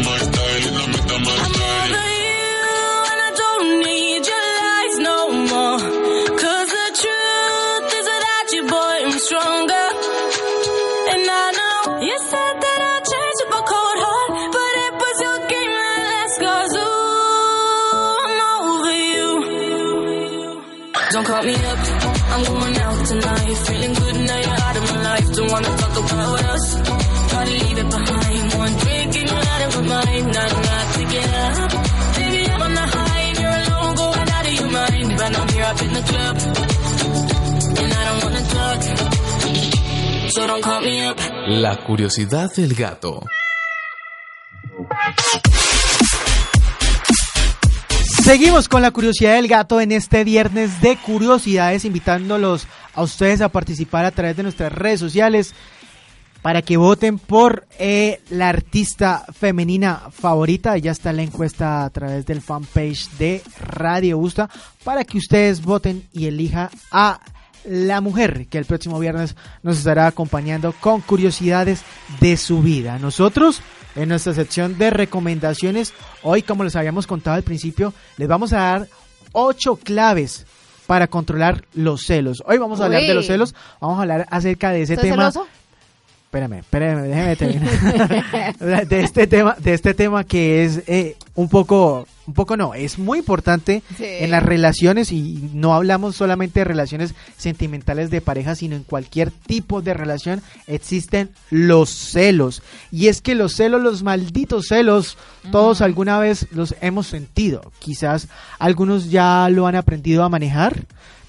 my style. Put up style. over you and I don't need your lies no the truth is you, boy, I'm stronger. And I know you said that up a cold heart, but it was your game that ooh, I'm over you. Don't call me up, I'm going out tonight. Feeling But I'm here up in the club, and I don't wanna talk. So don't call me up. La curiosidad del gato. Seguimos con la curiosidad del gato en este viernes de curiosidades, invitándolos a ustedes a participar a través de nuestras redes sociales para que voten por eh, la artista femenina favorita. Ya está la encuesta a través del fanpage de Radio Busta para que ustedes voten y elija a la mujer que el próximo viernes nos estará acompañando con curiosidades de su vida. Nosotros, en nuestra sección de recomendaciones, hoy, como les habíamos contado al principio, les vamos a dar ocho claves para controlar los celos. Hoy vamos a hablar Uy. de los celos, vamos a hablar acerca de ese ¿Estás tema. celoso? Espérame, espérame, déjeme terminar. de este tema, de este tema que es eh, un poco, un poco no, es muy importante Sí. en las relaciones y no hablamos solamente de relaciones sentimentales de pareja, sino en cualquier tipo de relación existen los celos. Y es que los celos, los malditos celos, todos alguna vez los hemos sentido. Quizás algunos ya lo han aprendido a manejar,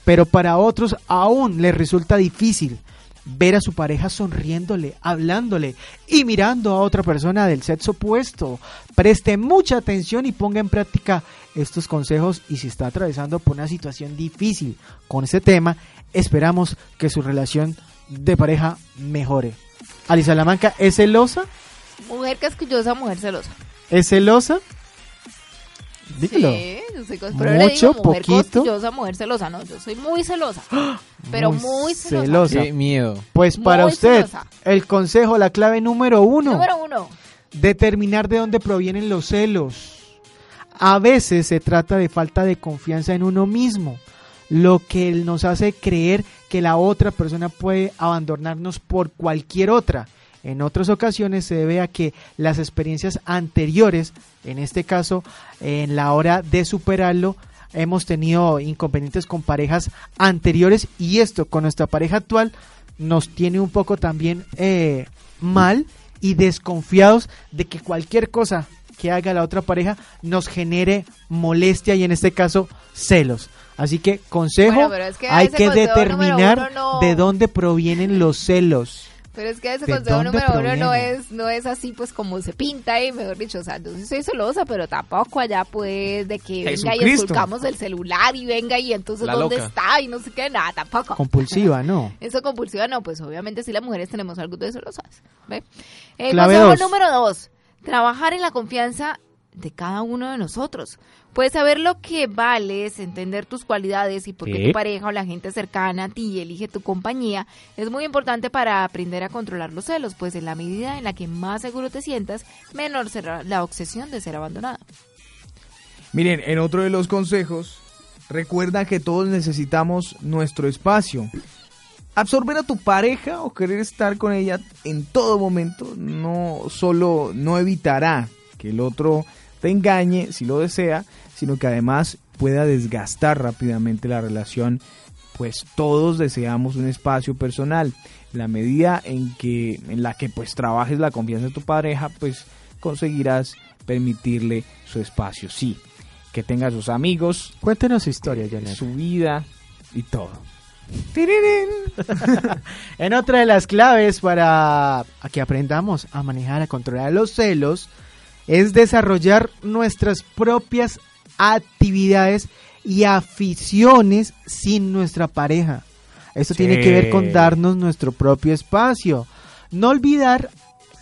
pero para otros aún les resulta difícil ver a su pareja sonriéndole, hablándole y mirando a otra persona del sexo opuesto. Preste mucha atención y ponga en práctica estos consejos y si está atravesando por una situación difícil con este tema, esperamos que su relación de pareja mejore. Ali Salamanca, ¿es celosa? Mujer casquillosa, mujer celosa. ¿Es celosa? Dígalo. Sí, yo soy cos- pero le Mucho, digo mujer poquito. mujer celosa. No, yo soy muy celosa. pero muy, celosa. celosa. Qué miedo. Pues para Muy usted, celosa. el consejo, la clave número uno. Número uno. Determinar de dónde provienen los celos. A veces se trata de falta de confianza en uno mismo, lo que nos hace creer que la otra persona puede abandonarnos por cualquier otra. En otras ocasiones se debe a que las experiencias anteriores, en este caso en la hora de superarlo, hemos tenido inconvenientes con parejas anteriores y esto con nuestra pareja actual nos tiene un poco también eh, mal y desconfiados de que cualquier cosa que haga la otra pareja nos genere molestia y en este caso celos. Así que consejo, Bueno, pero es que a hay que determinar uno no- de dónde provienen los celos. Pero es que ese ¿De consejo número uno no es, no es así pues como se pinta y mejor dicho, o sea, yo sí soy celosa, pero tampoco allá pues de que venga y esculcamos el celular y venga y entonces La dónde loca. está y no sé qué, nada, tampoco. Compulsiva, ¿no? Eso compulsiva no, pues obviamente sí las mujeres tenemos algo de celosas. ¿ve? El Clave consejo dos. número dos, trabajar en la confianza de cada uno de nosotros. Puedes saber lo que vales, entender tus cualidades y por qué Sí. tu pareja o la gente cercana a ti elige tu compañía es muy importante para aprender a controlar los celos, pues en la medida en la que más seguro te sientas, menor será la obsesión de ser abandonada. Miren, en otro de los consejos, recuerda que todos necesitamos nuestro espacio. Absorber a tu pareja o querer estar con ella en todo momento no solo no evitará que el otro te engañe si lo desea, sino que además pueda desgastar rápidamente la relación, pues todos deseamos un espacio personal. La medida en que en la que pues trabajes la confianza de tu pareja, pues conseguirás permitirle su espacio, sí, que tenga sus amigos, Cuéntenos su historia, Janet. su vida y todo. en otra de las claves para que aprendamos a manejar, a controlar los celos, es desarrollar nuestras propias actividades y aficiones sin nuestra pareja. Esto tiene que ver con darnos nuestro propio espacio. No olvidar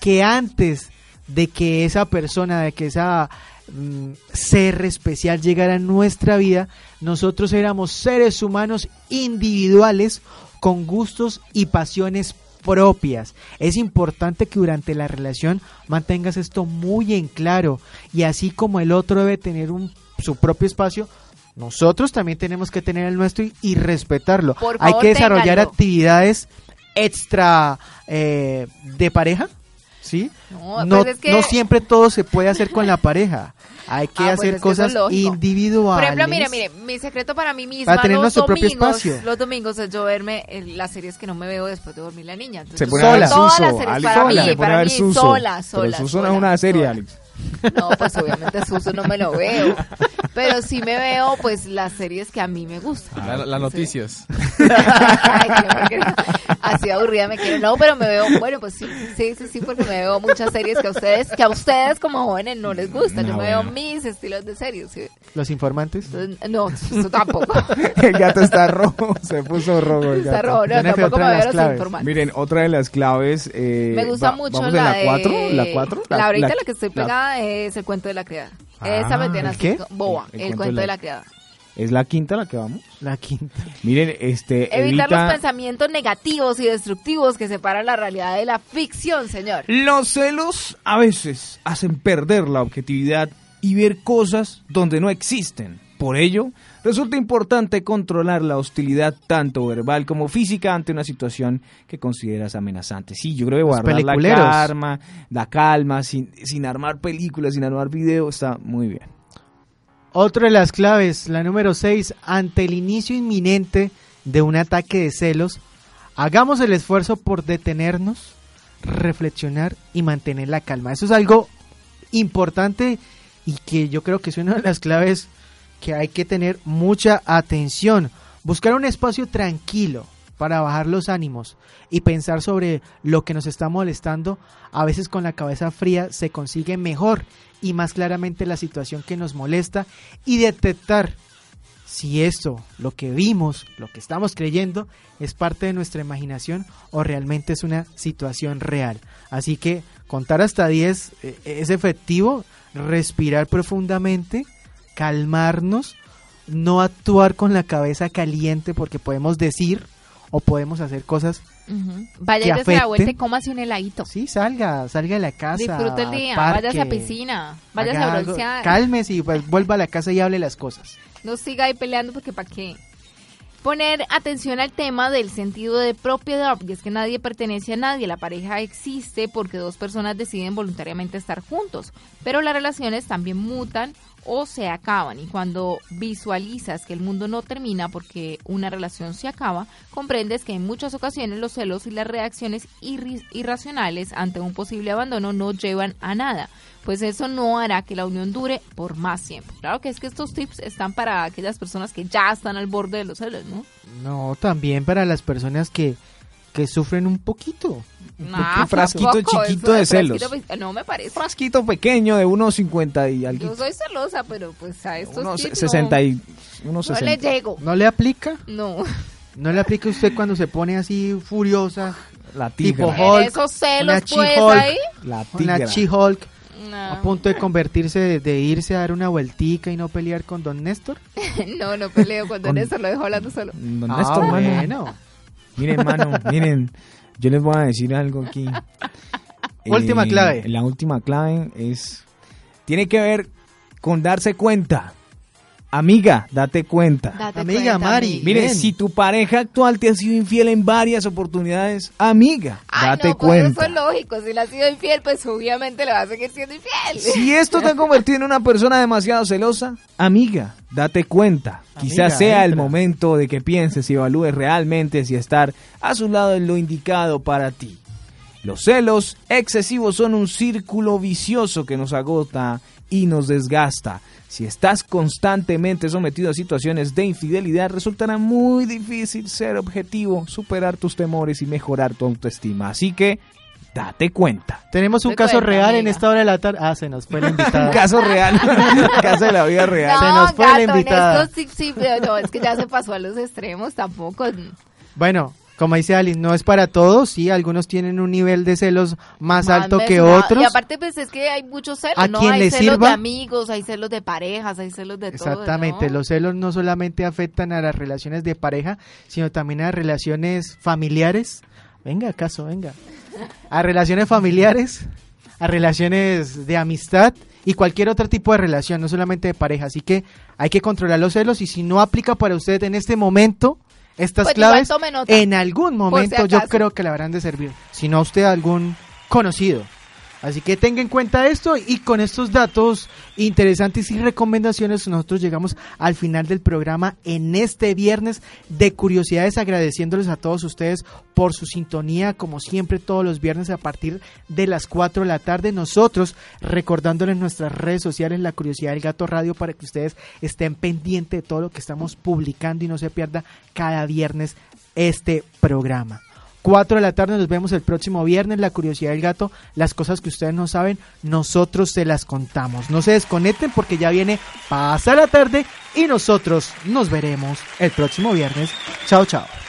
que antes de que esa persona, de que esa mm, ser especial llegara a nuestra vida, nosotros éramos seres humanos individuales con gustos y pasiones propias. Es importante que durante la relación mantengas esto muy en claro y así como el otro debe tener un, su propio espacio, nosotros también tenemos que tener el nuestro y, y respetarlo. Por Hay favor, que desarrollar actividades extra eh, de pareja, ¿sí? No, No, pues es que- no siempre todo se puede hacer con la pareja. Hay que Ah, pues hacer es cosas individuales. Por ejemplo, mire, mire, mi secreto para mí misma Para tener los nuestro propio domingos, espacio. los domingos es yo verme en las series que no me veo después de dormir la niña. Entonces, Se pone a ver veo todas las Suso, series Alex, para sola, mí, se pone a para ver mí, Suso. sola, sola. Pero Suso no sola, es una serie, sola. Alex. No, pues obviamente Suso no me lo veo. Pero sí me veo, pues, las series que a mí me gustan. La- Las noticias. Ay, Así aburrida me quiero. No, pero me veo, bueno, pues sí, sí, sí, sí, porque me veo muchas series que a ustedes, que a ustedes como jóvenes no les gusta. Yo Ah, me veo mis estilos de series. sí. Los informantes. No, eso tampoco. El gato está rojo, se puso rojo el Está rojo, no, tampoco otra me de veo los claves. informantes. Miren, otra de las claves. eh, Me gusta va- mucho la, en la de... 4, la 4. La, ahorita la, que estoy pegada es el cuento de la criada. Esa me Ah, tiene ¿el así qué? boba, El- el, el cuento de la criada. Es la quinta la que vamos. La quinta. Miren, este. Evitar evita- los pensamientos negativos y destructivos que separan la realidad de la ficción, señor. Los celos a veces hacen perder la objetividad y ver cosas donde no existen. Por ello, resulta importante controlar la hostilidad tanto verbal como física ante una situación que consideras amenazante. Sí, yo creo que guardar la calma, la calma, sin, sin armar películas, sin armar video, está muy bien. Otra de las claves, la número 6, ante el inicio inminente de un ataque de celos, hagamos el esfuerzo por detenernos, reflexionar y mantener la calma. Eso es algo importante y que yo creo que es una de las claves que hay que tener mucha atención. Buscar un espacio tranquilo para bajar los ánimos y pensar sobre lo que nos está molestando, a veces con la cabeza fría se consigue mejor y más claramente la situación que nos molesta y detectar si esto, lo que vimos, lo que estamos creyendo, es parte de nuestra imaginación o realmente es una situación real. Así que contar hasta 10 eh, es efectivo, respirar profundamente, calmarnos, no actuar con la cabeza caliente porque podemos decir o podemos hacer cosas Ujú. Vaya que y dése la vuelta y cómase un heladito. Sí, salga, salga de la casa. Disfrute el día, parque, váyase a piscina, váyase a broncear. Cálmese y pues, vuelva a la casa y hable las cosas. No siga ahí peleando porque para qué. Poner atención al tema del sentido de propiedad, y es que nadie pertenece a nadie, la pareja existe porque dos personas deciden voluntariamente estar juntos, pero las relaciones también mutan o se acaban y cuando visualizas que el mundo no termina porque una relación se acaba, comprendes que en muchas ocasiones los celos y las reacciones irracionales ante un posible abandono no llevan a nada, pues eso no hará que la unión dure por más tiempo. Claro que es que estos tips están para aquellas personas que ya están al borde de los celos, ¿no? No, también para las personas que, que sufren un poquito. Ah, un frasquito tampoco, chiquito de celos. frasquito pe- No me parece. Frasquito pequeño de 1,50 y algo. Yo soy celosa, pero pues a estos Unos tips 60 y, no, unos no 60. le llego. ¿No le aplica? No. ¿No le aplica usted cuando se pone así furiosa? La tipo tigra. Hulk. Esos celos, una pues, She-Hulk, ahí. La Una tigra. She-Hulk No. a punto de convertirse, de, de irse a dar una vueltica y no pelear con Don Néstor. no, no peleo con Don Con- Néstor, lo dejo hablando solo. Don Ah, Néstor, bueno. Miren, mano, miren, yo les voy a decir algo aquí. Última Eh, clave. La última clave es, tiene que ver con darse cuenta. Amiga, date cuenta. Date Amiga, cuenta, Mari. Mire, si tu pareja actual te ha sido infiel en varias oportunidades, amiga, Ay, date no, pues cuenta. eso es lógico. Si le ha sido infiel, pues obviamente le va a seguir siendo infiel. Si esto te ha convertido en una persona demasiado celosa, amiga, date cuenta. Quizás Amiga, sea el momento de que pienses y evalúes realmente si estar a su lado es lo indicado para ti. Los celos excesivos son un círculo vicioso que nos agota y nos desgasta. Si estás constantemente sometido a situaciones de infidelidad, resultará muy difícil ser objetivo, superar tus temores y mejorar tu autoestima. Así que, date cuenta. Tenemos un Te caso real en esta hora de la tarde. Ah, se nos fue la invitada. Un caso real, caso de la vida real. Se No, nos fue la gato, en invitada. estos sí, sí, pero no, es que ya se pasó a los extremos tampoco. Bueno, Como dice Alice, no es para todos, sí, algunos tienen un nivel de celos más, alto que otros. Y aparte, pues es que hay muchos celos, A ¿no? quien hay celos sirva. de amigos, hay celos de parejas, hay celos de todo. Exactamente, ¿no? los celos no solamente afectan a las relaciones de pareja, sino también a relaciones familiares. Venga, acaso, venga. A relaciones familiares, a relaciones de amistad y cualquier otro tipo de relación, no solamente de pareja. Así que hay que controlar los celos y si no aplica para usted en este momento estas Pues claves, en algún si momento yo creo que le habrán de servir. Si no a usted algún conocido. Así que tenga en cuenta esto y con estos datos interesantes y recomendaciones nosotros llegamos al final del programa en este viernes de curiosidades agradeciéndoles a todos ustedes por su sintonía como siempre todos los viernes a partir de las 4 de la tarde nosotros recordándoles nuestras redes sociales la curiosidad del gato radio para que ustedes estén pendientes de todo lo que estamos publicando y no se pierda cada viernes este programa. 4 de la tarde nos vemos el próximo viernes. La curiosidad del gato, las cosas que ustedes no saben, nosotros se las contamos. No se desconecten porque ya viene Pasa la tarde y nosotros nos veremos el próximo viernes. Chao, chao.